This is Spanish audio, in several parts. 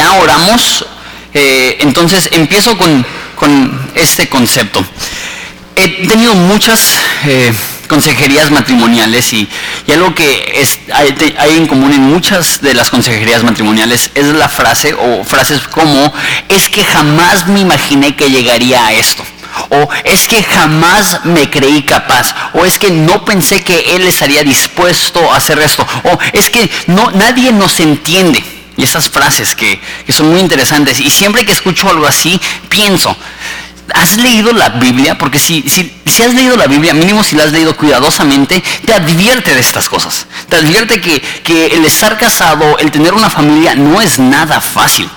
ya oramos, eh, entonces empiezo con, este concepto. He tenido muchas eh, consejerías matrimoniales y, algo que es- hay, hay en común en muchas de las consejerías matrimoniales es la frase o frases como es que jamás me imaginé que llegaría a esto. O es que jamás me creí capaz. O es que no pensé que él estaría dispuesto a hacer esto. O es que no, nadie nos entiende. Y esas frases que, que son muy interesantes. Y siempre que escucho algo así, pienso, ¿Has leído la Biblia? Porque si, si, si has leído la Biblia, mínimo si la has leído cuidadosamente, te advierte de estas cosas. Te advierte que, que el estar casado, el tener una familia, no es nada fácil.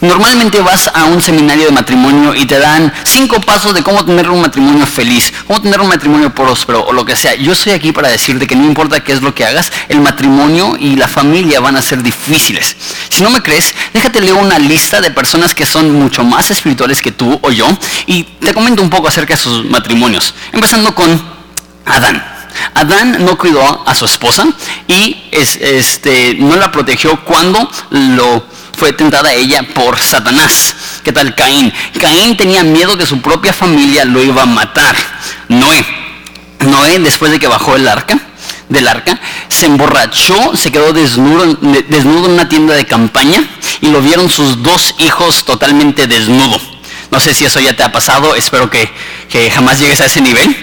Normalmente vas a un seminario de matrimonio y te dan cinco pasos de cómo tener un matrimonio feliz, cómo tener un matrimonio próspero o lo que sea. Yo estoy aquí para decirte que no importa qué es lo que hagas, el matrimonio y la familia van a ser difíciles. Si no me crees, déjate leer una lista de personas que son mucho más espirituales que tú o yo y te comento un poco acerca de sus matrimonios. Empezando con Adán. Adán no cuidó a su esposa y es- este, no la protegió cuando lo fue tentada ella por Satanás. ¿Qué tal Caín? Caín tenía miedo que su propia familia lo iba a matar. Noé. Noé, después de que bajó el arca, del arca, se emborrachó, se quedó desnudo, de- desnudo en una tienda de campaña y lo vieron sus dos hijos totalmente desnudo. No sé si eso ya te ha pasado, espero que, que jamás llegues a ese nivel.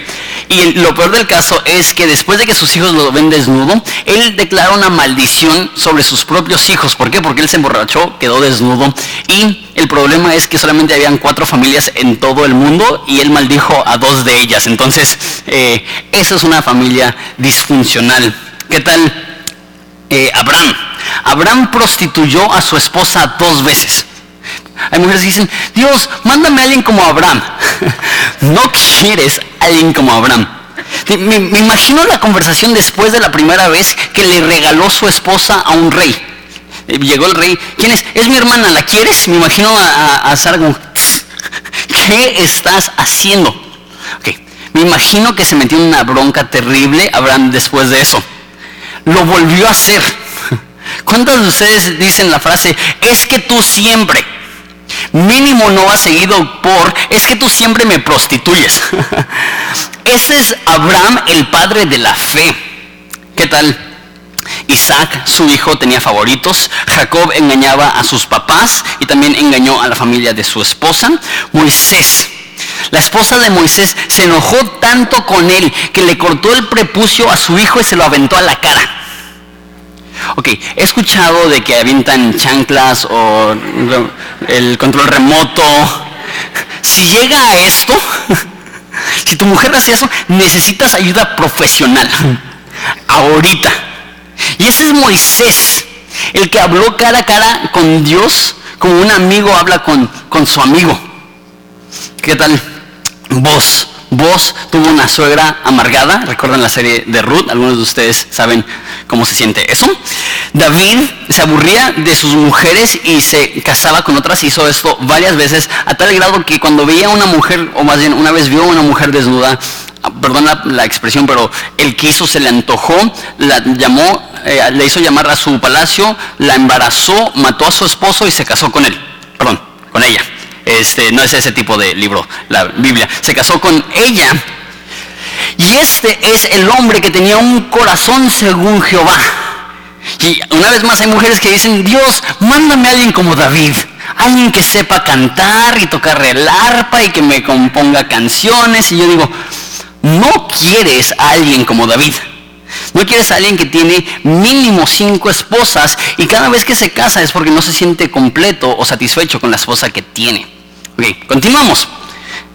Y lo peor del caso es que después de que sus hijos lo ven desnudo, él declara una maldición sobre sus propios hijos. ¿Por qué? Porque él se emborrachó, quedó desnudo. Y el problema es que solamente habían cuatro familias en todo el mundo y él maldijo a dos de ellas. Entonces, eh, eso es una familia disfuncional. ¿Qué tal eh, Abraham? Abraham prostituyó a su esposa dos veces. Hay mujeres que dicen, Dios, mándame a alguien como Abraham. no quieres a alguien como Abraham. Me, imagino la conversación después de la primera vez que le regaló su esposa a un rey. Eh, Llegó el rey, ¿quién es? Es mi hermana, ¿la quieres? Me imagino a, a, a ¿qué estás haciendo? Ok, me imagino que se metió en una bronca terrible Abraham después de eso. Lo volvió a hacer. ¿Cuántos de ustedes dicen la frase, es que tú siempre? Mínimo no ha seguido por, es que tú siempre me prostituyes. Ese es Abraham, el padre de la fe. ¿Qué tal? Isaac, su hijo, tenía favoritos. Jacob engañaba a sus papás y también engañó a la familia de su esposa. Moisés. La esposa de Moisés se enojó tanto con él que le cortó el prepucio a su hijo y se lo aventó a la cara. Ok, he escuchado de que avientan chanclas o el control remoto. Si llega a esto, si tu mujer hace eso, necesitas ayuda profesional. Ahorita. Y ese es Moisés, el que habló cara a cara con Dios como un amigo habla con, con su amigo. ¿Qué tal? Vos. Vos tuvo una suegra amargada, recuerdan la serie de Ruth, algunos de ustedes saben cómo se siente eso. David se aburría de sus mujeres y se casaba con otras, hizo esto varias veces, a tal grado que cuando veía a una mujer, o más bien una vez vio a una mujer desnuda, ah, perdón la, expresión, pero él quiso, se le antojó, la llamó, eh, le hizo llamar a su palacio, la embarazó, mató a su esposo y se casó con él, perdón, con ella. Este, no es ese tipo de libro, la Biblia. Se casó con ella. Y este es el hombre que tenía un corazón según Jehová. Y una vez más hay mujeres que dicen, Dios, mándame a alguien como David. Alguien que sepa cantar y tocar el arpa y que me componga canciones. Y yo digo, no quieres a alguien como David. No quieres a alguien que tiene mínimo cinco esposas y cada vez que se casa es porque no se siente completo o satisfecho con la esposa que tiene. Ok, continuamos.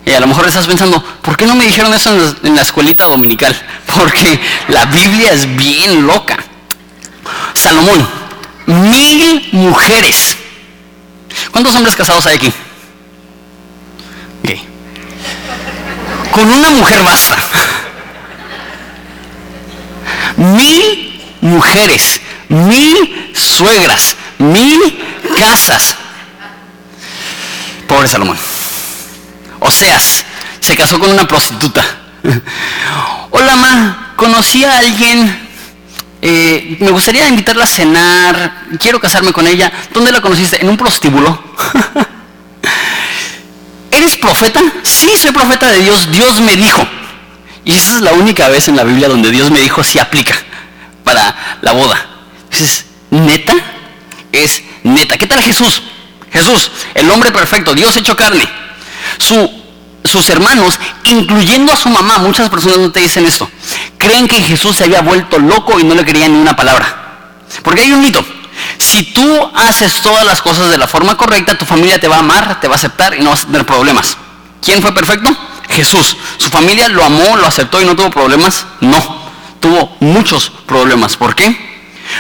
Y a lo mejor estás pensando, ¿por qué no me dijeron eso en la, en la escuelita dominical? Porque la Biblia es bien loca. Salomón, mil mujeres. ¿Cuántos hombres casados hay aquí? Ok. Con una mujer basta. Mil mujeres, mil suegras, mil casas. Pobre Salomón. Oseas se casó con una prostituta. Hola, ma, conocí a alguien eh, me gustaría invitarla a cenar, quiero casarme con ella. ¿Dónde la conociste? En un prostíbulo. ¿Eres profeta? Sí, soy profeta de Dios. Dios me dijo. Y esa es la única vez en la Biblia donde Dios me dijo si aplica para la boda. Dices, ¿neta? Es neta. ¿Qué tal Jesús? Jesús, el hombre perfecto, Dios hecho carne. sus hermanos, incluyendo a su mamá, muchas personas no te dicen esto, creen que Jesús se había vuelto loco y no le querían ni una palabra. Porque hay un mito. Si tú haces todas las cosas de la forma correcta, tu familia te va a amar, te va a aceptar y no vas a tener problemas. ¿Quién fue perfecto? Jesús. ¿Su familia lo amó, lo aceptó y no tuvo problemas? No. Tuvo muchos problemas. ¿Por qué?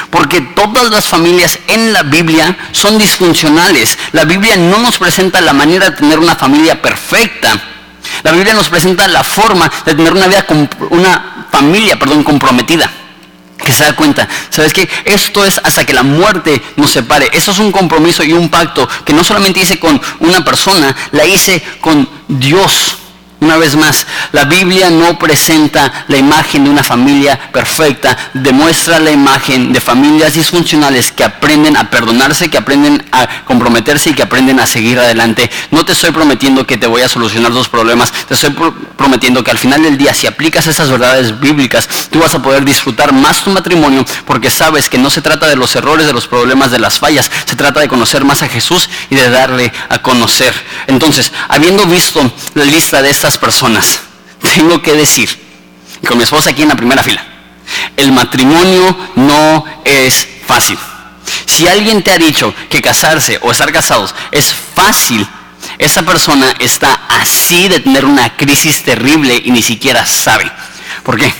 Porque todas las familias en la Biblia son disfuncionales. La Biblia no nos presenta la manera de tener una familia perfecta. La Biblia nos presenta la forma de tener una vida, una familia, perdón, comprometida. Que se da cuenta, ¿sabes qué? Esto es hasta que la muerte nos separe. Eso es un compromiso y un pacto que no solamente hice con una persona, la hice con Dios. Una vez más, la Biblia no presenta la imagen de una familia perfecta, demuestra la imagen de familias disfuncionales que aprenden a perdonarse, que aprenden a comprometerse y que aprenden a seguir adelante. No te estoy prometiendo que te voy a solucionar los problemas, te estoy prometiendo que al final del día, si aplicas esas verdades bíblicas, tú vas a poder disfrutar más tu matrimonio porque sabes que no se trata de los errores, de los problemas, de las fallas, se trata de conocer más a Jesús y de darle a conocer. Entonces, habiendo visto la lista de estas personas, tengo que decir, con mi esposa aquí en la primera fila, el matrimonio no es fácil. Si alguien te ha dicho que casarse o estar casados es fácil, esa persona está así de tener una crisis terrible y ni siquiera sabe. ¿Por qué?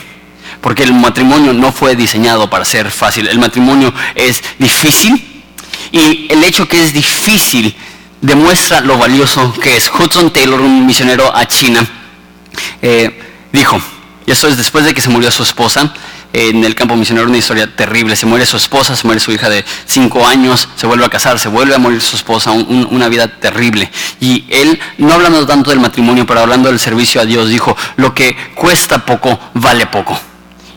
Porque el matrimonio no fue diseñado para ser fácil. El matrimonio es difícil y el hecho que es difícil demuestra lo valioso que es. Hudson Taylor, un misionero a China, eh, dijo, y esto es después de que se murió su esposa, en el campo misionero una historia terrible. Se muere su esposa, se muere su hija de cinco años, se vuelve a casar, se vuelve a morir su esposa, una vida terrible. Y él, no hablando tanto del matrimonio, pero hablando del servicio a Dios, dijo, lo que cuesta poco, vale poco.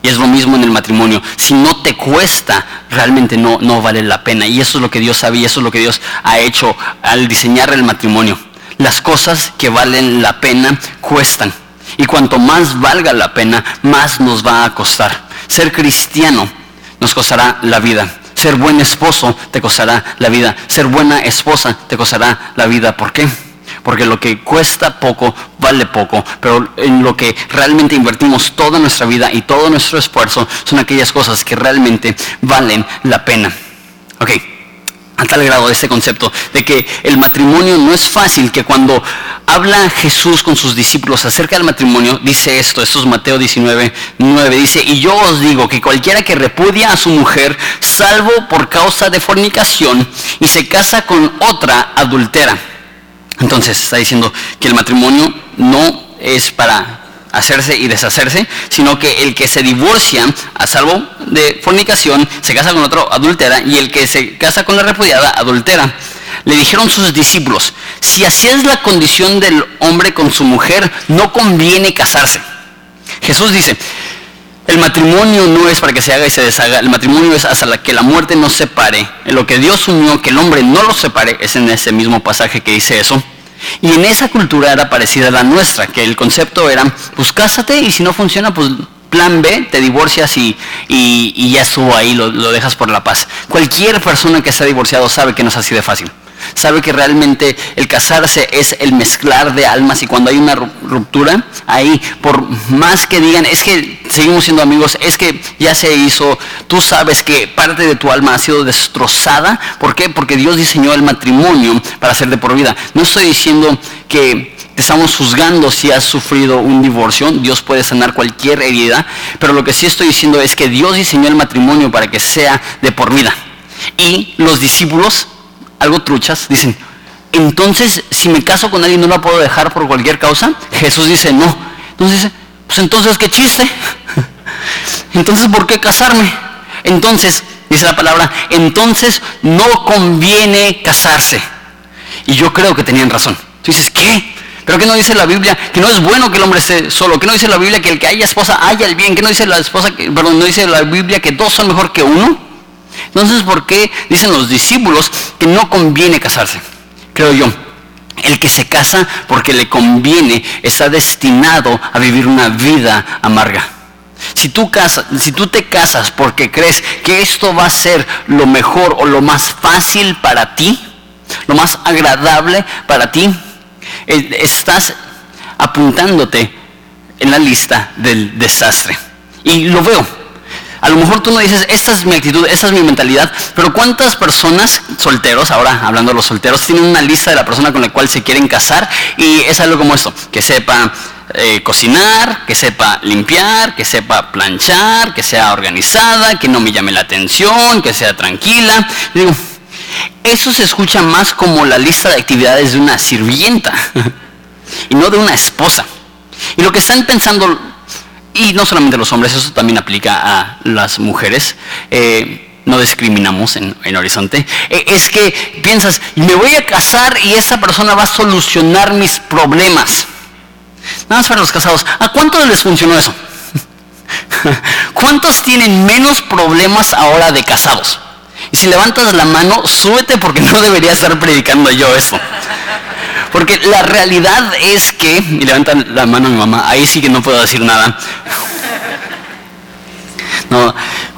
Y es lo mismo en el matrimonio. Si no te cuesta, realmente no, no vale la pena. Y eso es lo que Dios sabía, eso es lo que Dios ha hecho al diseñar el matrimonio. Las cosas que valen la pena cuestan. Y cuanto más valga la pena, más nos va a costar. Ser cristiano nos costará la vida. Ser buen esposo te costará la vida. Ser buena esposa te costará la vida. ¿Por qué? Porque lo que cuesta poco vale poco, pero en lo que realmente invertimos toda nuestra vida y todo nuestro esfuerzo son aquellas cosas que realmente valen la pena. Ok, a tal grado este concepto de que el matrimonio no es fácil, que cuando habla Jesús con sus discípulos acerca del matrimonio, dice esto, esto es Mateo 19, 9, dice, y yo os digo que cualquiera que repudia a su mujer, salvo por causa de fornicación, y se casa con otra adultera entonces está diciendo que el matrimonio no es para hacerse y deshacerse, sino que el que se divorcia a salvo de fornicación se casa con otro adultera y el que se casa con la repudiada adultera. Le dijeron sus discípulos, si así es la condición del hombre con su mujer, no conviene casarse. Jesús dice, el matrimonio no es para que se haga y se deshaga, el matrimonio es hasta que la muerte nos separe. En lo que Dios unió, que el hombre no lo separe, es en ese mismo pasaje que dice eso. Y en esa cultura era parecida a la nuestra, que el concepto era, pues cásate y si no funciona, pues plan B, te divorcias y, y, ya estuvo ahí, lo, lo dejas por la paz. Cualquier persona que se ha divorciado sabe que no es así de fácil sabe que realmente el casarse es el mezclar de almas y cuando hay una ruptura, ahí, por más que digan, es que seguimos siendo amigos, es que ya se hizo, tú sabes que parte de tu alma ha sido destrozada. ¿Por qué? Porque Dios diseñó el matrimonio para ser de por vida. No estoy diciendo que te estamos juzgando si has sufrido un divorcio, Dios puede sanar cualquier herida, pero lo que sí estoy diciendo es que Dios diseñó el matrimonio para que sea de por vida. Y los discípulos algo truchas, dicen, entonces si me caso con alguien no la puedo dejar por cualquier causa. Jesús dice, no. Entonces dice, pues entonces qué chiste. entonces, ¿por qué casarme? Entonces, dice la palabra, entonces no conviene casarse. Y yo creo que tenían razón. Tú dices, ¿qué? Pero ¿qué no dice la Biblia? Que no es bueno que el hombre esté solo. ¿Qué no dice la Biblia que el que haya esposa haya el bien? ¿Qué no dice la esposa que, perdón, no dice la Biblia que dos son mejor que uno? Entonces, ¿por qué dicen los discípulos que no conviene casarse? Creo yo. El que se casa porque le conviene está destinado a vivir una vida amarga. Si tú, si tú te casas porque crees que esto va a ser lo mejor o lo más fácil para ti, lo más agradable para ti, eh, estás apuntándote en la lista del desastre. Y lo veo. A lo mejor tú no dices, esta es mi actitud, esta es mi mentalidad, pero ¿cuántas personas solteros, ahora hablando de los solteros, tienen una lista de la persona con la cual se quieren casar y es algo como esto, que sepa eh, cocinar, que sepa limpiar, que sepa planchar, que sea organizada, que no me llame la atención, que sea tranquila. digo, eso se escucha más como la lista de actividades de una sirvienta y no de una esposa. Y lo que están pensando, y no solamente los hombres, eso también aplica a las mujeres, eh, no discriminamos en, Horizonte, eh, es que piensas, me voy a casar y esa persona va a solucionar mis problemas. Nada más para los casados. ¿A cuántos les funcionó eso? ¿Cuántos tienen menos problemas ahora de casados? Y si levantas la mano, súbete porque no debería estar predicando yo eso. Porque la realidad es que, y levantan la mano mi mamá, ahí sí que no puedo decir nada.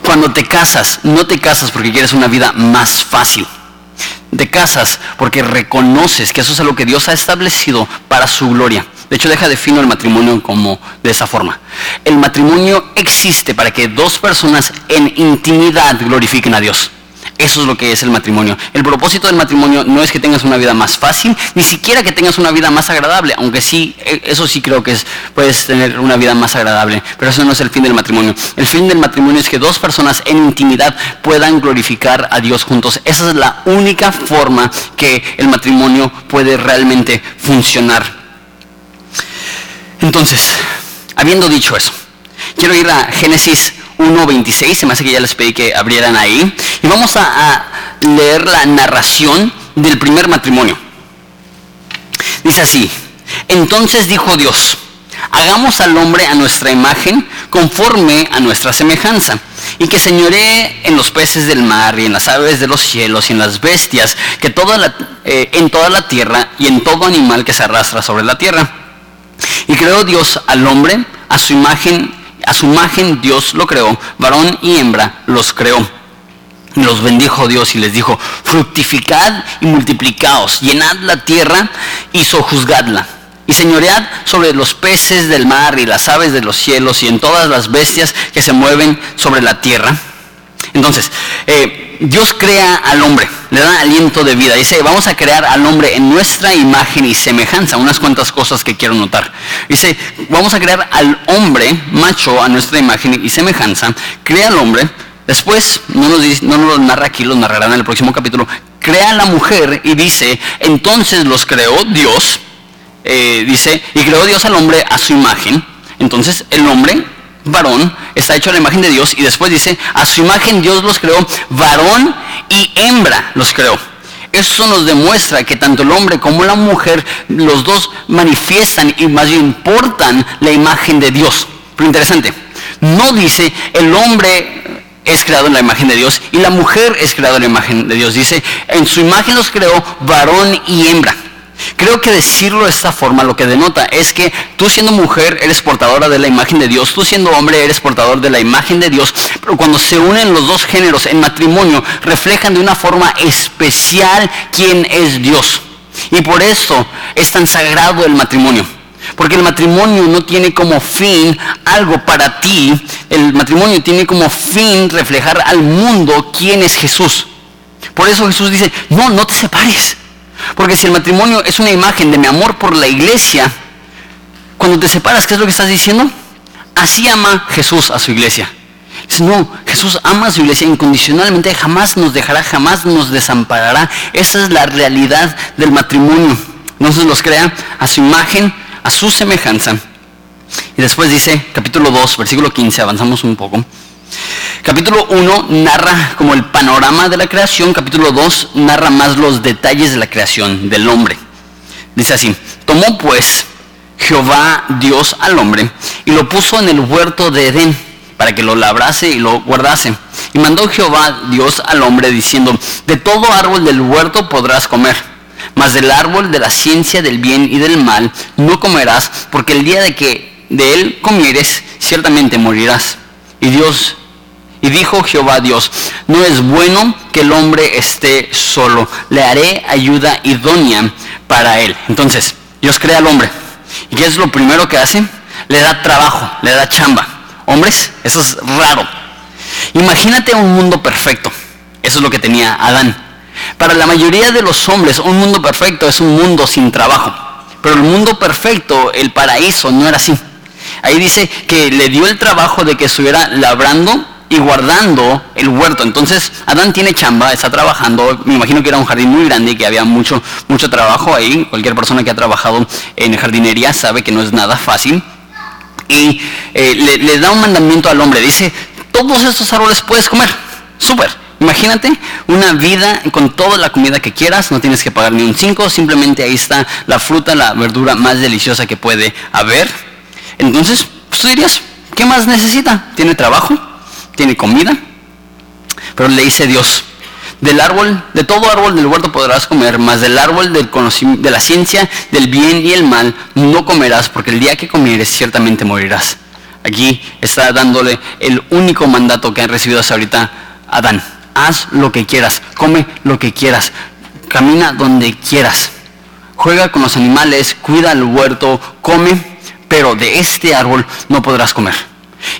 Cuando te casas, no te casas porque quieres una vida más fácil. Te casas porque reconoces que eso es lo que Dios ha establecido para su gloria. De hecho, deja defino el matrimonio como de esa forma. El matrimonio existe para que dos personas en intimidad glorifiquen a Dios. Eso es lo que es el matrimonio. El propósito del matrimonio no es que tengas una vida más fácil, ni siquiera que tengas una vida más agradable, aunque sí, e, eso sí creo que es, puedes tener una vida más agradable, pero eso no es el fin del matrimonio. El fin del matrimonio es que dos personas en intimidad puedan glorificar a Dios juntos. Esa es la única forma que el matrimonio puede realmente funcionar. Entonces, habiendo dicho eso, quiero ir a Génesis 1.26, se me hace que ya les pedí que abrieran ahí. Y vamos a, leer la narración del primer matrimonio. Dice así, entonces dijo Dios, hagamos al hombre a nuestra imagen conforme a nuestra semejanza, y que señoree en los peces del mar y en las aves de los cielos y en las bestias, que toda la, eh, en toda la tierra y en todo animal que se arrastra sobre la tierra. Y creó Dios al hombre a su imagen a su imagen Dios lo creó, varón y hembra los creó. Los bendijo Dios y les dijo, fructificad y multiplicaos, llenad la tierra y sojuzgadla. Y señoread sobre los peces del mar y las aves de los cielos y en todas las bestias que se mueven sobre la tierra. Entonces, eh, Dios crea al hombre, le da aliento de vida. Dice, vamos a crear al hombre en nuestra imagen y semejanza. Unas cuantas cosas que quiero notar. Dice, vamos a crear al hombre macho a nuestra imagen y semejanza. Crea al hombre. Después, no nos, dice, narra aquí, lo narrará en el próximo capítulo. Crea a la mujer y dice, entonces los creó Dios. Eh, dice, y creó Dios al hombre a su imagen. Entonces el hombre varón, está hecho a la imagen de Dios y después dice, a su imagen Dios los creó, varón y hembra los creó. Eso nos demuestra que tanto el hombre como la mujer, los dos manifiestan y más bien portan la imagen de Dios. Pero interesante, no dice el hombre es creado en la imagen de Dios y la mujer es creada en la imagen de Dios. Dice, en su imagen los creó varón y hembra. Creo que decirlo de esta forma lo que denota es que tú siendo mujer eres portadora de la imagen de Dios, tú siendo hombre eres portador de la imagen de Dios, pero cuando se unen los dos géneros en matrimonio reflejan de una forma especial quién es Dios. Y por eso es tan sagrado el matrimonio. Porque el matrimonio no tiene como fin algo para ti, el matrimonio tiene como fin reflejar al mundo quién es Jesús. Por eso Jesús dice, no, no te separes. Porque si el matrimonio es una imagen de mi amor por la iglesia, cuando te separas, ¿qué es lo que estás diciendo? Así ama Jesús a su iglesia. Dice, no, Jesús ama a su iglesia incondicionalmente, jamás nos dejará, jamás nos desamparará. Esa es la realidad del matrimonio. Entonces los crea a su imagen, a su semejanza. Y después dice, capítulo 2, versículo 15, avanzamos un poco. Capítulo 1 narra como el panorama de la creación, capítulo 2 narra más los detalles de la creación del hombre. Dice así, Tomó pues Jehová Dios al hombre y lo puso en el huerto de Edén para que lo labrase y lo guardase. Y mandó Jehová Dios al hombre diciendo, de todo árbol del huerto podrás comer, mas del árbol de la ciencia del bien y del mal no comerás, porque el día de que de él comieres, ciertamente morirás. Y Dios, y dijo Jehová Dios, no es bueno que el hombre esté solo, le haré ayuda idónea para él. Entonces, Dios crea al hombre. ¿Y qué es lo primero que hace? Le da trabajo, le da chamba. Hombres, eso es raro. Imagínate un mundo perfecto. Eso es lo que tenía Adán. Para la mayoría de los hombres, un mundo perfecto es un mundo sin trabajo. Pero el mundo perfecto, el paraíso, no era así. Ahí dice que le dio el trabajo de que estuviera labrando y guardando el huerto. Entonces, Adán tiene chamba, está trabajando. Me imagino que era un jardín muy grande y que había mucho, mucho trabajo ahí. Cualquier persona que ha trabajado en jardinería sabe que no es nada fácil y eh, le, da un mandamiento al hombre. Dice, todos estos árboles puedes comer. Súper. Imagínate una vida con toda la comida que quieras, no tienes que pagar ni un 5, simplemente ahí está la fruta, la verdura más deliciosa que puede haber. Entonces, pues tú dirías, ¿qué más necesita? Tiene trabajo, tiene comida, pero le dice Dios, del árbol, de todo árbol del huerto podrás comer, mas del árbol del conocimiento, de la ciencia, del bien y el mal, no comerás, porque el día que comieres ciertamente morirás. Aquí está dándole el único mandato que han recibido hasta ahorita Adán. Haz lo que quieras, come lo que quieras, camina donde quieras, juega con los animales, cuida el huerto, come, pero de este árbol no podrás comer.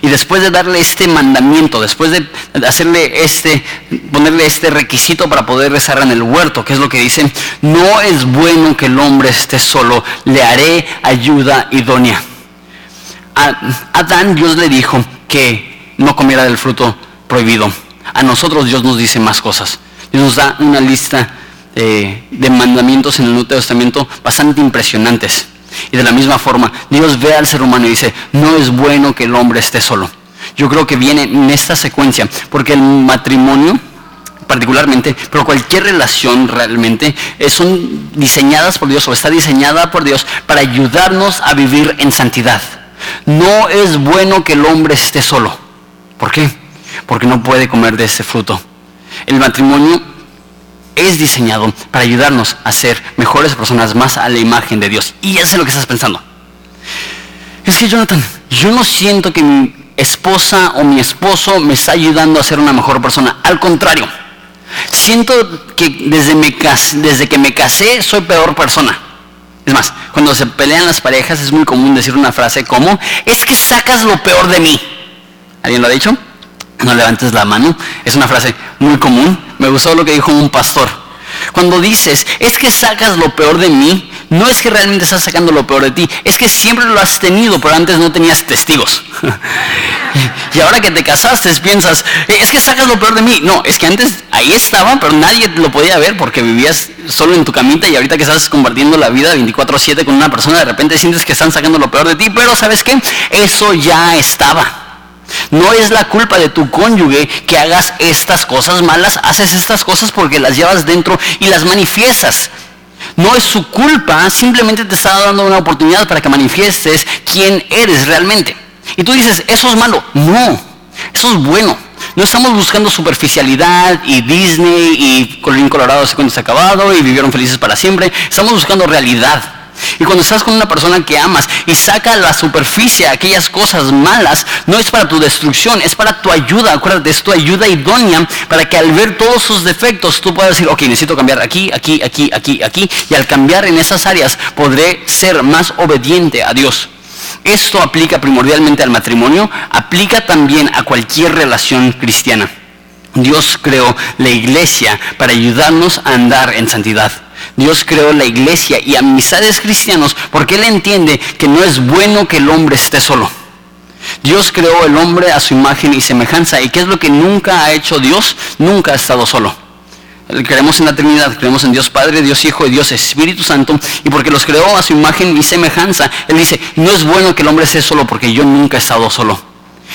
Y después de darle este mandamiento, después de hacerle este, ponerle este requisito para poder rezar en el huerto, que es lo que dice, no es bueno que el hombre esté solo, le haré ayuda idónea. A Adán Dios le dijo que no comiera del fruto prohibido. A nosotros Dios nos dice más cosas. Dios nos da una lista eh, de mandamientos en el Nuevo Testamento bastante impresionantes. Y de la misma forma, Dios ve al ser humano y dice, no es bueno que el hombre esté solo. Yo creo que viene en esta secuencia, porque el matrimonio particularmente, pero cualquier relación realmente eh, son diseñadas por Dios o está diseñada por Dios para ayudarnos a vivir en santidad. No es bueno que el hombre esté solo. ¿Por qué? Porque no puede comer de ese fruto. El matrimonio es diseñado para ayudarnos a ser mejores personas, más a la imagen de Dios. Y ya sé lo que estás pensando. Es que Jonathan, yo no siento que mi esposa o mi esposo me está ayudando a ser una mejor persona. Al contrario, siento que desde, desde que me casé soy peor persona. Es más, cuando se pelean las parejas es muy común decir una frase como, es que sacas lo peor de mí. ¿Alguien lo ha dicho? No levantes la mano. Es una frase muy común. Me gustó lo que dijo un pastor. Cuando dices, es que sacas lo peor de mí, no es que realmente estás sacando lo peor de ti, es que siempre lo has tenido, pero antes no tenías testigos. y ahora que te casaste piensas, es que sacas lo peor de mí. No, es que antes ahí estaba, pero nadie lo podía ver porque vivías solo en tu camita y ahorita que estás compartiendo la vida 24/7 con una persona, de repente sientes que están sacando lo peor de ti, pero ¿sabes qué? Eso ya estaba. No es la culpa de tu cónyuge que hagas estas cosas malas, haces estas cosas porque las llevas dentro y las manifiestas. No es su culpa, simplemente te está dando una oportunidad para que manifiestes quién eres realmente. Y tú dices, eso es malo. No, eso es bueno. No estamos buscando superficialidad y Disney y Colín Colorado se acabado y vivieron felices para siempre. Estamos buscando realidad. Y cuando estás con una persona que amas y saca a la superficie aquellas cosas malas, no es para tu destrucción, es para tu ayuda. Acuérdate, es tu ayuda idónea para que al ver todos sus defectos tú puedas decir, ok, necesito cambiar aquí, aquí, aquí, aquí, aquí. Y al cambiar en esas áreas podré ser más obediente a Dios. Esto aplica primordialmente al matrimonio, aplica también a cualquier relación cristiana. Dios creó la iglesia para ayudarnos a andar en santidad. Dios creó la iglesia y amistades cristianos porque Él entiende que no es bueno que el hombre esté solo. Dios creó el hombre a su imagen y semejanza. ¿Y qué es lo que nunca ha hecho Dios? Nunca ha estado solo. Creemos en la Trinidad, creemos en Dios Padre, Dios Hijo y Dios Espíritu Santo. Y porque los creó a su imagen y semejanza, Él dice, no es bueno que el hombre esté solo porque yo nunca he estado solo.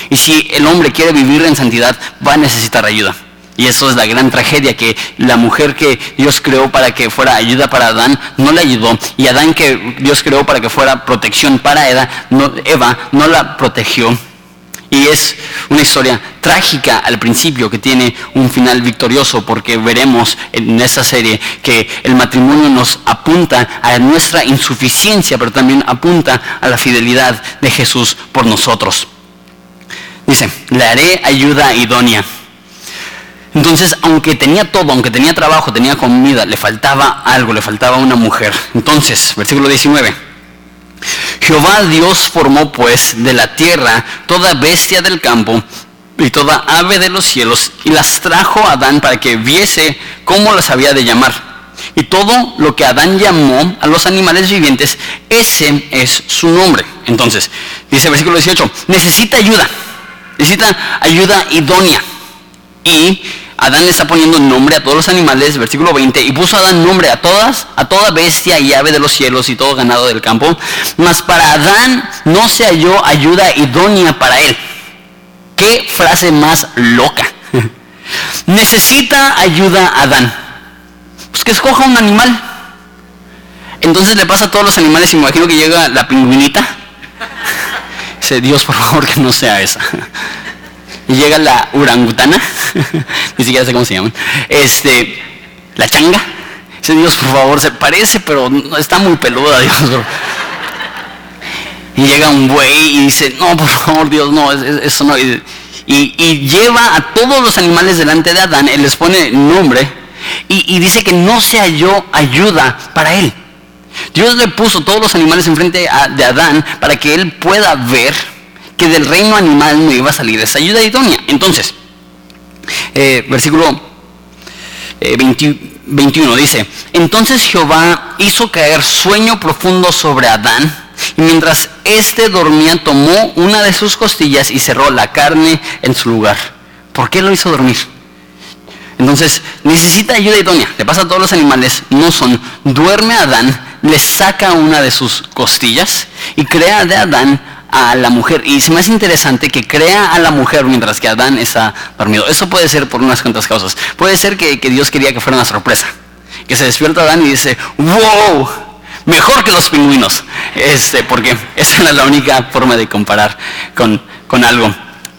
Y si el hombre quiere vivir en santidad, va a necesitar ayuda. Y eso es la gran tragedia, que la mujer que Dios creó para que fuera ayuda para Adán, no le ayudó. Y Adán que Dios creó para que fuera protección para Eva, no, Eva, no la protegió. Y es una historia trágica al principio que tiene un final victorioso porque veremos en esta serie que el matrimonio nos apunta a nuestra insuficiencia, pero también apunta a la fidelidad de Jesús por nosotros. Dice, le haré ayuda idónea. Entonces, aunque tenía todo, aunque tenía trabajo, tenía comida, le faltaba algo, le faltaba una mujer. Entonces, versículo 19. Jehová Dios formó pues de la tierra toda bestia del campo y toda ave de los cielos y las trajo a Adán para que viese cómo las había de llamar. Y todo lo que Adán llamó a los animales vivientes, ese es su nombre. Entonces, dice versículo 18, necesita ayuda, necesita ayuda idónea. Y Adán le está poniendo nombre a todos los animales, versículo 20, y puso Adán nombre a todas, a toda bestia y ave de los cielos y todo ganado del campo. Mas para Adán no se halló ayuda idónea para él. Qué frase más loca. Necesita ayuda Adán. Pues que escoja un animal. Entonces le pasa a todos los animales, imagino que llega la pingüinita. Dice, Dios, por favor, que no sea esa y llega la urangutana, ni siquiera sé cómo se llaman, este, la changa. Dice Dios, por favor, se parece, pero está muy peluda, Dios. Y llega un buey y dice, no, por favor, Dios, no, eso no. Y, y, lleva a todos los animales delante de Adán, él les pone nombre y, y dice que no se halló ayuda para él. Dios le puso todos los animales enfrente de Adán para que él pueda ver que del reino animal no iba a salir esa ayuda idónea. Entonces, eh, versículo 21 eh, dice, entonces Jehová hizo caer sueño profundo sobre Adán, y mientras éste dormía tomó una de sus costillas y cerró la carne en su lugar. ¿Por qué lo hizo dormir? Entonces, necesita ayuda idónea. Le pasa a todos los animales, no son. Duerme Adán, le saca una de sus costillas y crea de Adán a la mujer. Y es más interesante que crea a la mujer mientras que Adán está dormido. Eso puede ser por unas cuantas causas. Puede ser que, Dios quería que fuera una sorpresa. Que se despierta Adán y dice, wow, mejor que los pingüinos. Este, porque esa era la única forma de comparar con, con algo.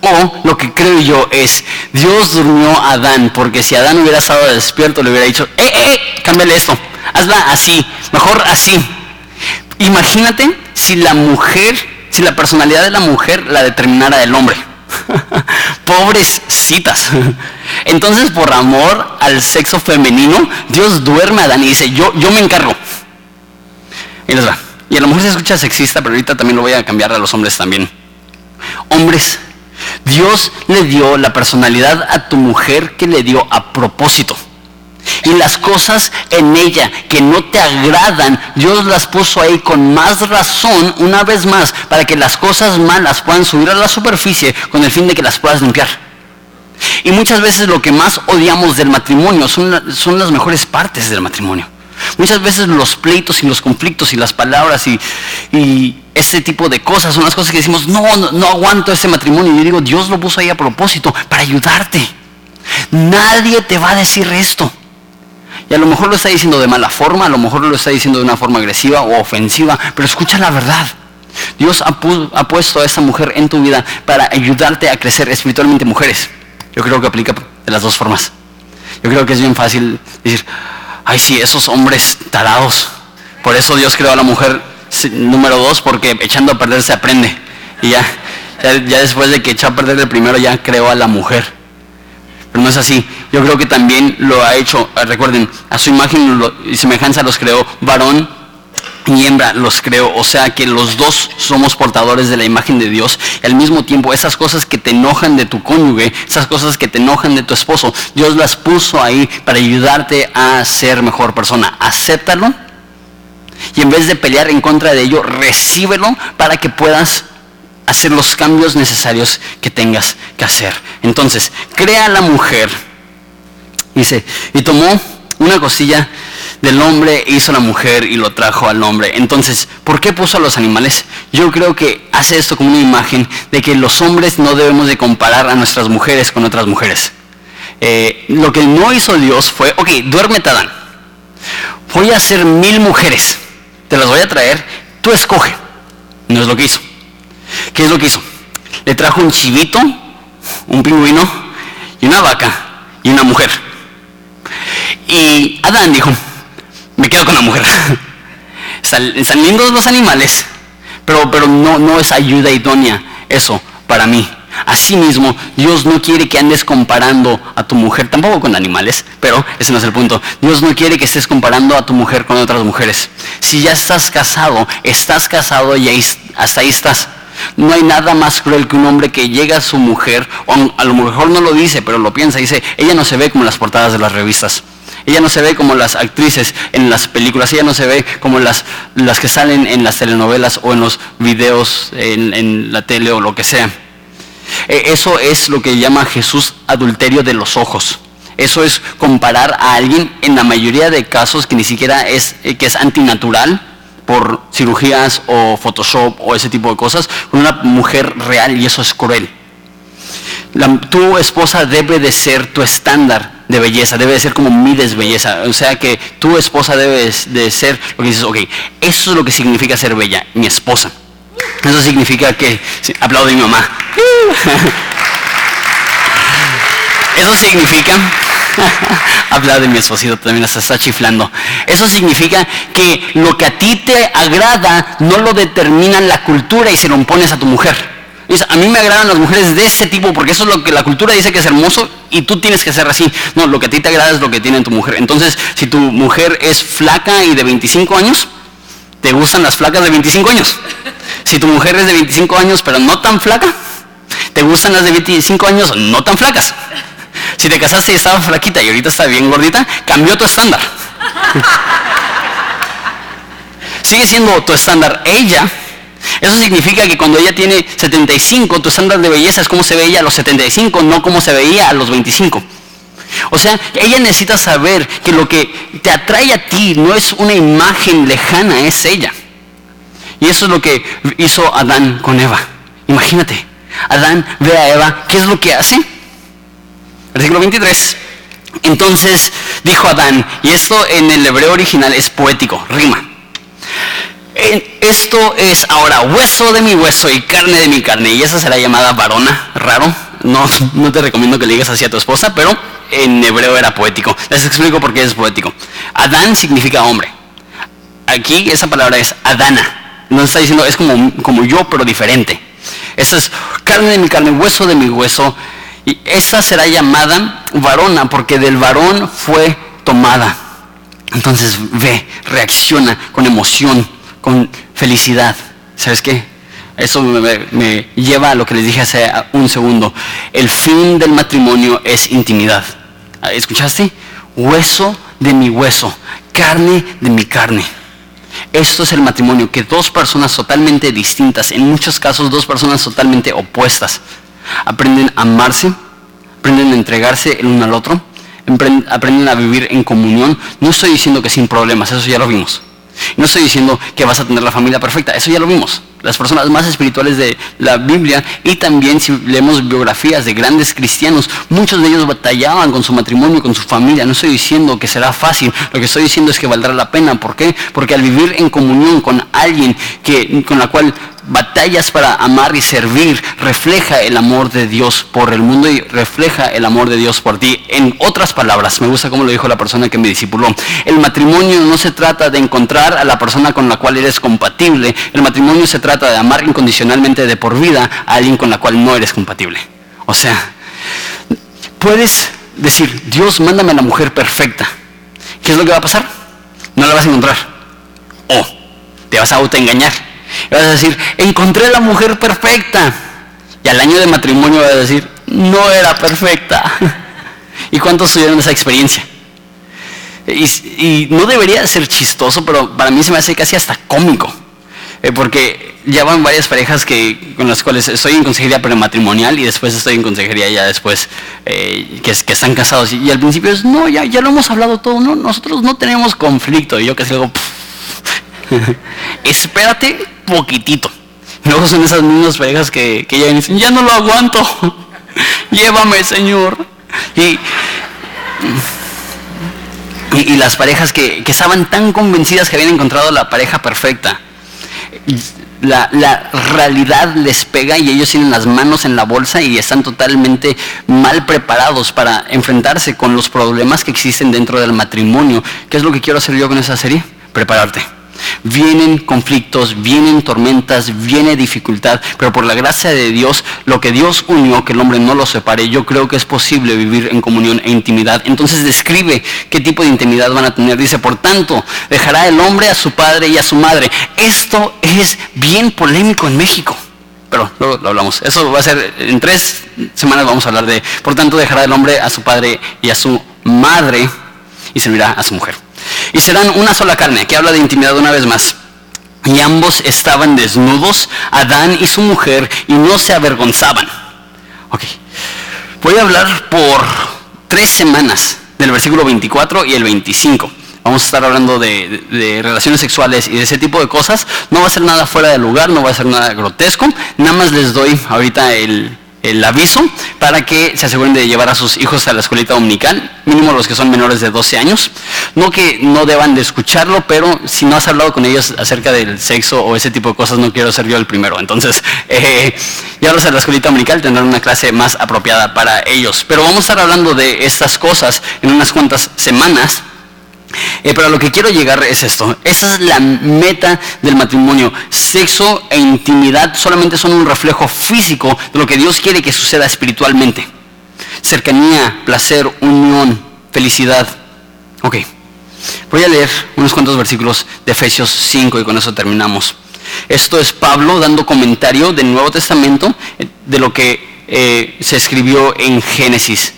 O lo que creo yo es, Dios durmió a Adán, porque si Adán hubiera estado despierto, le hubiera dicho, eh, eh, cámbiale esto, hazla así, mejor así. Imagínate si la mujer si la personalidad de la mujer la determinara el hombre. Pobres citas. Entonces, por amor al sexo femenino, Dios duerme a Adán y dice, yo, yo me encargo. Y a lo mejor se escucha sexista, pero ahorita también lo voy a cambiar a los hombres también. Hombres, Dios le dio la personalidad a tu mujer que le dio a propósito. Y las cosas en ella que no te agradan, Dios las puso ahí con más razón, una vez más, para que las cosas malas puedan subir a la superficie con el fin de que las puedas limpiar. Y muchas veces lo que más odiamos del matrimonio son, son las mejores partes del matrimonio. Muchas veces los pleitos y los conflictos y las palabras y, y ese tipo de cosas son las cosas que decimos, no, no, aguanto ese matrimonio. Y yo digo, Dios lo puso ahí a propósito para ayudarte. Nadie te va a decir esto. Y a lo mejor lo está diciendo de mala forma, a lo mejor lo está diciendo de una forma agresiva o ofensiva, pero escucha la verdad. Dios ha, puesto a esa mujer en tu vida para ayudarte a crecer espiritualmente, mujeres. Yo creo que aplica de las dos formas. Yo creo que es bien fácil decir, ay sí, esos hombres talados. Por eso Dios creó a la mujer número dos, porque echando a perder se aprende. Y ya, ya, después de que echó a perder el primero, ya creó a la mujer. Pero no es así. Yo creo que también lo ha hecho, eh, recuerden, a su imagen y semejanza los creó varón y hembra los creó. O sea que los dos somos portadores de la imagen de Dios. Y al mismo tiempo, esas cosas que te enojan de tu cónyuge, esas cosas que te enojan de tu esposo, Dios las puso ahí para ayudarte a ser mejor persona. Acéptalo. Y en vez de pelear en contra de ello, recíbelo para que puedas hacer los cambios necesarios que tengas que hacer. Entonces, crea la mujer, dice, y tomó una costilla del hombre, hizo la mujer y lo trajo al hombre. Entonces, ¿por qué puso a los animales? Yo creo que hace esto como una imagen de que los hombres no debemos de comparar a nuestras mujeres con otras mujeres. Eh, lo que no hizo Dios fue, ok, duérmete Adán. Voy a hacer mil mujeres. Te las voy a traer. Tú escoge. No es lo que hizo. ¿Qué es lo que hizo? Le trajo un chivito, un pingüino y una vaca y una mujer. Y Adán dijo, me quedo con la mujer. Están lindos los animales, pero, pero no, no es ayuda idónea eso para mí. Asimismo, Dios no quiere que andes comparando a tu mujer, tampoco con animales, pero ese no es el punto. Dios no quiere que estés comparando a tu mujer con otras mujeres. Si ya estás casado, estás casado y hasta ahí estás. No hay nada más cruel que un hombre que llega a su mujer, o a lo mejor no lo dice, pero lo piensa, dice, ella no se ve como las portadas de las revistas. Ella no se ve como las actrices en las películas, ella no se ve como las, que salen en las telenovelas o en los videos en la tele o lo que sea. E, eso es lo que llama Jesús adulterio de los ojos. Eso es comparar a alguien en la mayoría de casos que ni siquiera es, eh, que es antinatural por cirugías o Photoshop o ese tipo de cosas con una mujer real y eso es cruel. tu esposa debe de ser tu estándar de belleza, debe de ser como mides belleza. O sea que tu esposa debe de ser lo que dices, ok, eso es lo que significa ser bella, mi esposa. Eso significa que, aplaudo a mi mamá. Eso significa, habla de mi esposito también, se está chiflando. Eso significa que lo que a ti te agrada no lo determina la cultura y se lo impones a tu mujer. A mí me agradan las mujeres de ese tipo porque eso es lo que la cultura dice que es hermoso y tú tienes que ser así. No, lo que a ti te agrada es lo que tiene tu mujer. Entonces, si tu mujer es flaca y de 25 años, te gustan las flacas de 25 años. Si tu mujer es de 25 años pero no tan flaca, te gustan las de 25 años no tan flacas. Si te casaste y estaba flaquita y ahorita está bien gordita, cambió tu estándar. Sigue siendo tu estándar ella eso significa que cuando ella tiene 75, tu estándar de belleza es como se veía a los 75, no como se veía a los 25. O sea, ella necesita saber que lo que te atrae a ti no es una imagen lejana, es ella. Y eso es lo que hizo Adán con Eva. Imagínate, Adán ve a Eva, ¿qué es lo que hace? Versículo 23. Entonces dijo Adán, y esto en el hebreo original es poético, rima. Esto es ahora hueso de mi hueso y carne de mi carne. Y esa será llamada varona, raro. No, no te recomiendo que le digas así a tu esposa, pero en hebreo era poético. Les explico por qué es poético. Adán significa hombre. Aquí esa palabra es Adana. No está diciendo, es como, como yo, pero diferente. Esa es carne de mi carne, hueso de mi hueso. Y esa será llamada varona, porque del varón fue tomada. Entonces ve, reacciona con emoción con felicidad. ¿Sabes qué? Eso me, lleva a lo que les dije hace un segundo. El fin del matrimonio es intimidad. ¿Escuchaste? Hueso de mi hueso, carne de mi carne. Esto es el matrimonio, que dos personas totalmente distintas, en muchos casos dos personas totalmente opuestas, aprenden a amarse, aprenden a entregarse el uno al otro, aprenden a vivir en comunión. No estoy diciendo que sin problemas, eso ya lo vimos. No estoy diciendo que vas a tener la familia perfecta, eso ya lo vimos. Las personas más espirituales de la Biblia y también si leemos biografías de grandes cristianos, muchos de ellos batallaban con su matrimonio, con su familia. No estoy diciendo que será fácil, lo que estoy diciendo es que valdrá la pena. ¿Por qué? Porque al vivir en comunión con alguien que, con la cual batallas para amar y servir, refleja el amor de Dios por el mundo y refleja el amor de Dios por ti. En otras palabras, me gusta como lo dijo la persona que me discipuló, el matrimonio no se trata de encontrar a la persona con la cual eres compatible, el matrimonio se trata de amar incondicionalmente de por vida a alguien con la cual no eres compatible. O sea, puedes decir, Dios, mándame a la mujer perfecta. ¿Qué es lo que va a pasar? No la vas a encontrar. O te vas a autoengañar y vas a decir, encontré la mujer perfecta. Y al año de matrimonio vas a decir, no era perfecta. ¿Y cuántos tuvieron esa experiencia? Y, no debería ser chistoso, pero para mí se me hace casi hasta cómico. Eh, porque ya van varias parejas que, con las cuales estoy en consejería prematrimonial y después estoy en consejería ya después eh, que, están casados. Y, al principio es, no, ya, ya lo hemos hablado todo, no, nosotros no tenemos conflicto. Y yo casi digo, espérate poquitito. Luego son esas mismas parejas que, que ya dicen, ya no lo aguanto, llévame Señor. Y y, las parejas que, que, estaban tan convencidas que habían encontrado la pareja perfecta. La, la, realidad les pega y ellos tienen las manos en la bolsa y están totalmente mal preparados para enfrentarse con los problemas que existen dentro del matrimonio. ¿Qué es lo que quiero hacer yo con esa serie? Prepararte. Vienen conflictos, vienen tormentas, viene dificultad, pero por la gracia de Dios, lo que Dios unió, que el hombre no lo separe, yo creo que es posible vivir en comunión e intimidad. Entonces describe qué tipo de intimidad van a tener. Dice, por tanto, dejará el hombre a su padre y a su madre. Esto es bien polémico en México. Pero luego lo hablamos. Eso va a ser, en tres semanas vamos a hablar de, por tanto, dejará el hombre a su padre y a su madre y servirá a su mujer y serán una sola carne, que habla de intimidad una vez más. Y ambos estaban desnudos, Adán y su mujer, y no se avergonzaban. Ok. Voy a hablar por tres semanas del versículo 24 y el 25. Vamos a estar hablando de, de, relaciones sexuales y de ese tipo de cosas. No va a ser nada fuera de lugar, no va a ser nada grotesco. Nada más les doy ahorita el, el aviso para que se aseguren de llevar a sus hijos a la escuelita dominical, mínimo los que son menores de 12 años. No que no deban de escucharlo, pero si no has hablado con ellos acerca del sexo o ese tipo de cosas, no quiero ser yo el primero. Entonces, eh, llevarlos a la escuelita dominical tendrán una clase más apropiada para ellos. Pero vamos a estar hablando de estas cosas en unas cuantas semanas. Eh, pero lo que quiero llegar es esto. Esa es la meta del matrimonio. Sexo e intimidad solamente son un reflejo físico de lo que Dios quiere que suceda espiritualmente. Cercanía, placer, unión, felicidad. Ok. Voy a leer unos cuantos versículos de Efesios 5 y con eso terminamos. Esto es Pablo dando comentario del Nuevo Testamento eh, de lo que eh, se escribió en Génesis.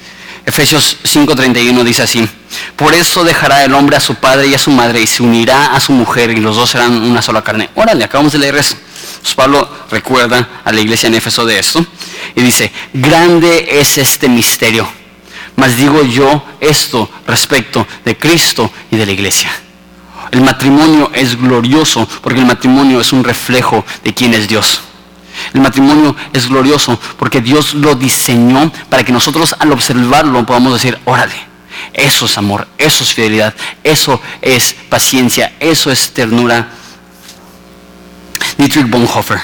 Efesios 5:31 dice así, por eso dejará el hombre a su padre y a su madre y se unirá a su mujer y los dos serán una sola carne. Órale, acabamos de leer eso. Pablo recuerda a la iglesia en Éfeso de esto y dice, grande es este misterio, mas digo yo esto respecto de Cristo y de la iglesia. El matrimonio es glorioso porque el matrimonio es un reflejo de quién es Dios. El matrimonio es glorioso porque Dios lo diseñó para que nosotros al observarlo podamos decir, órale, eso es amor, eso es fidelidad, eso es paciencia, eso es ternura. Dietrich Bonhoeffer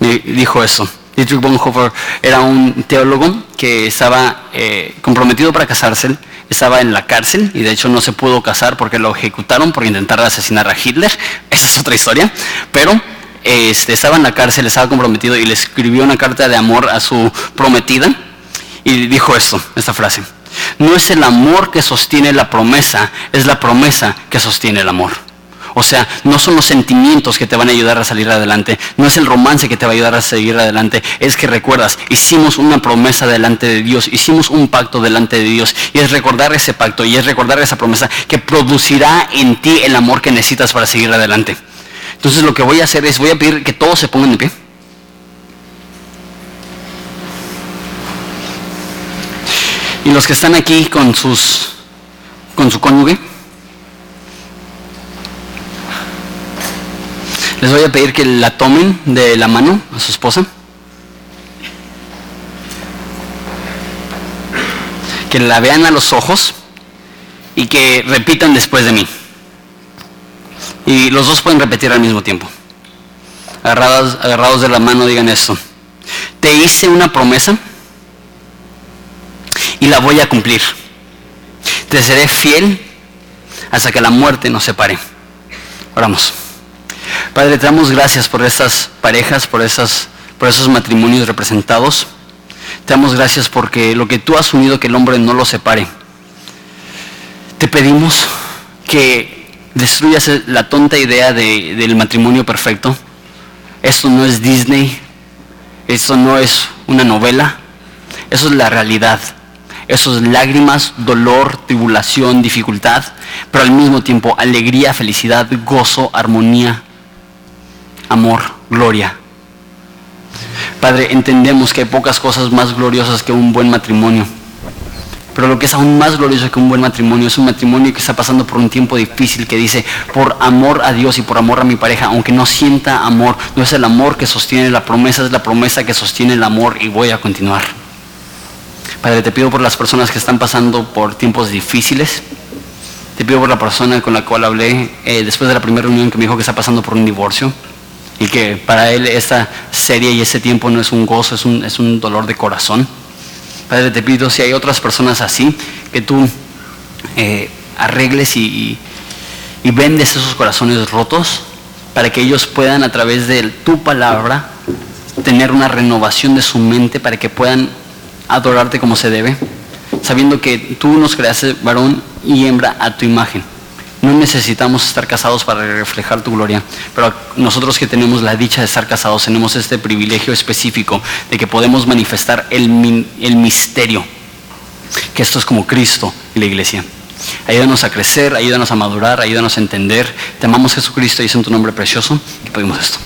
dijo eso. Dietrich Bonhoeffer era un teólogo que estaba eh, comprometido para casarse, estaba en la cárcel y de hecho no se pudo casar porque lo ejecutaron por intentar asesinar a Hitler. Esa es otra historia. Pero este, estaba en la cárcel, estaba comprometido y le escribió una carta de amor a su prometida y dijo esto, esta frase. No es el amor que sostiene la promesa, es la promesa que sostiene el amor. O sea, no son los sentimientos que te van a ayudar a salir adelante, no es el romance que te va a ayudar a seguir adelante, es que recuerdas, hicimos una promesa delante de Dios, hicimos un pacto delante de Dios, y es recordar ese pacto y es recordar esa promesa que producirá en ti el amor que necesitas para seguir adelante. Entonces lo que voy a hacer es, voy a pedir que todos se pongan de pie. Y los que están aquí con sus con su cónyuge, les voy a pedir que la tomen de la mano a su esposa. Que la vean a los ojos y que repitan después de mí. Y los dos pueden repetir al mismo tiempo. Agarrados, de la mano digan esto. Te hice una promesa y la voy a cumplir. Te seré fiel hasta que la muerte nos separe. Oramos. Padre, te damos gracias por estas parejas, por, por esos matrimonios representados. Te damos gracias porque lo que tú has unido, que el hombre no lo separe. Te pedimos que destruyas la tonta idea del matrimonio perfecto. Esto no es Disney, esto no es una novela, eso es la realidad. Eso es lágrimas, dolor, tribulación, dificultad, pero al mismo tiempo alegría, felicidad, gozo, armonía, amor, gloria. Padre, entendemos que hay pocas cosas más gloriosas que un buen matrimonio. Pero lo que es aún más glorioso que un buen matrimonio es un matrimonio que está pasando por un tiempo difícil que dice, por amor a Dios y por amor a mi pareja, aunque no sienta amor, no es el amor que sostiene la promesa, es la promesa que sostiene el amor y voy a continuar. Padre, te pido por las personas que están pasando por tiempos difíciles. Te pido por la persona con la cual hablé eh, después de la primera reunión que me dijo que está pasando por un divorcio y que para él esta serie y ese tiempo no es un gozo, es un, es un dolor de corazón. Padre, te pido si hay otras personas así, que tú eh, arregles y, y vendes esos corazones rotos para que ellos puedan a través de tu palabra tener una renovación de su mente para que puedan adorarte como se debe, sabiendo que tú nos creaste varón y hembra a tu imagen. No necesitamos estar casados para reflejar tu gloria, pero nosotros que tenemos la dicha de estar casados tenemos este privilegio específico de que podemos manifestar el, misterio, que esto es como Cristo y la iglesia. Ayúdanos a crecer, ayúdanos a madurar, ayúdanos a entender. Te amamos Jesucristo y es en tu nombre precioso que pedimos esto.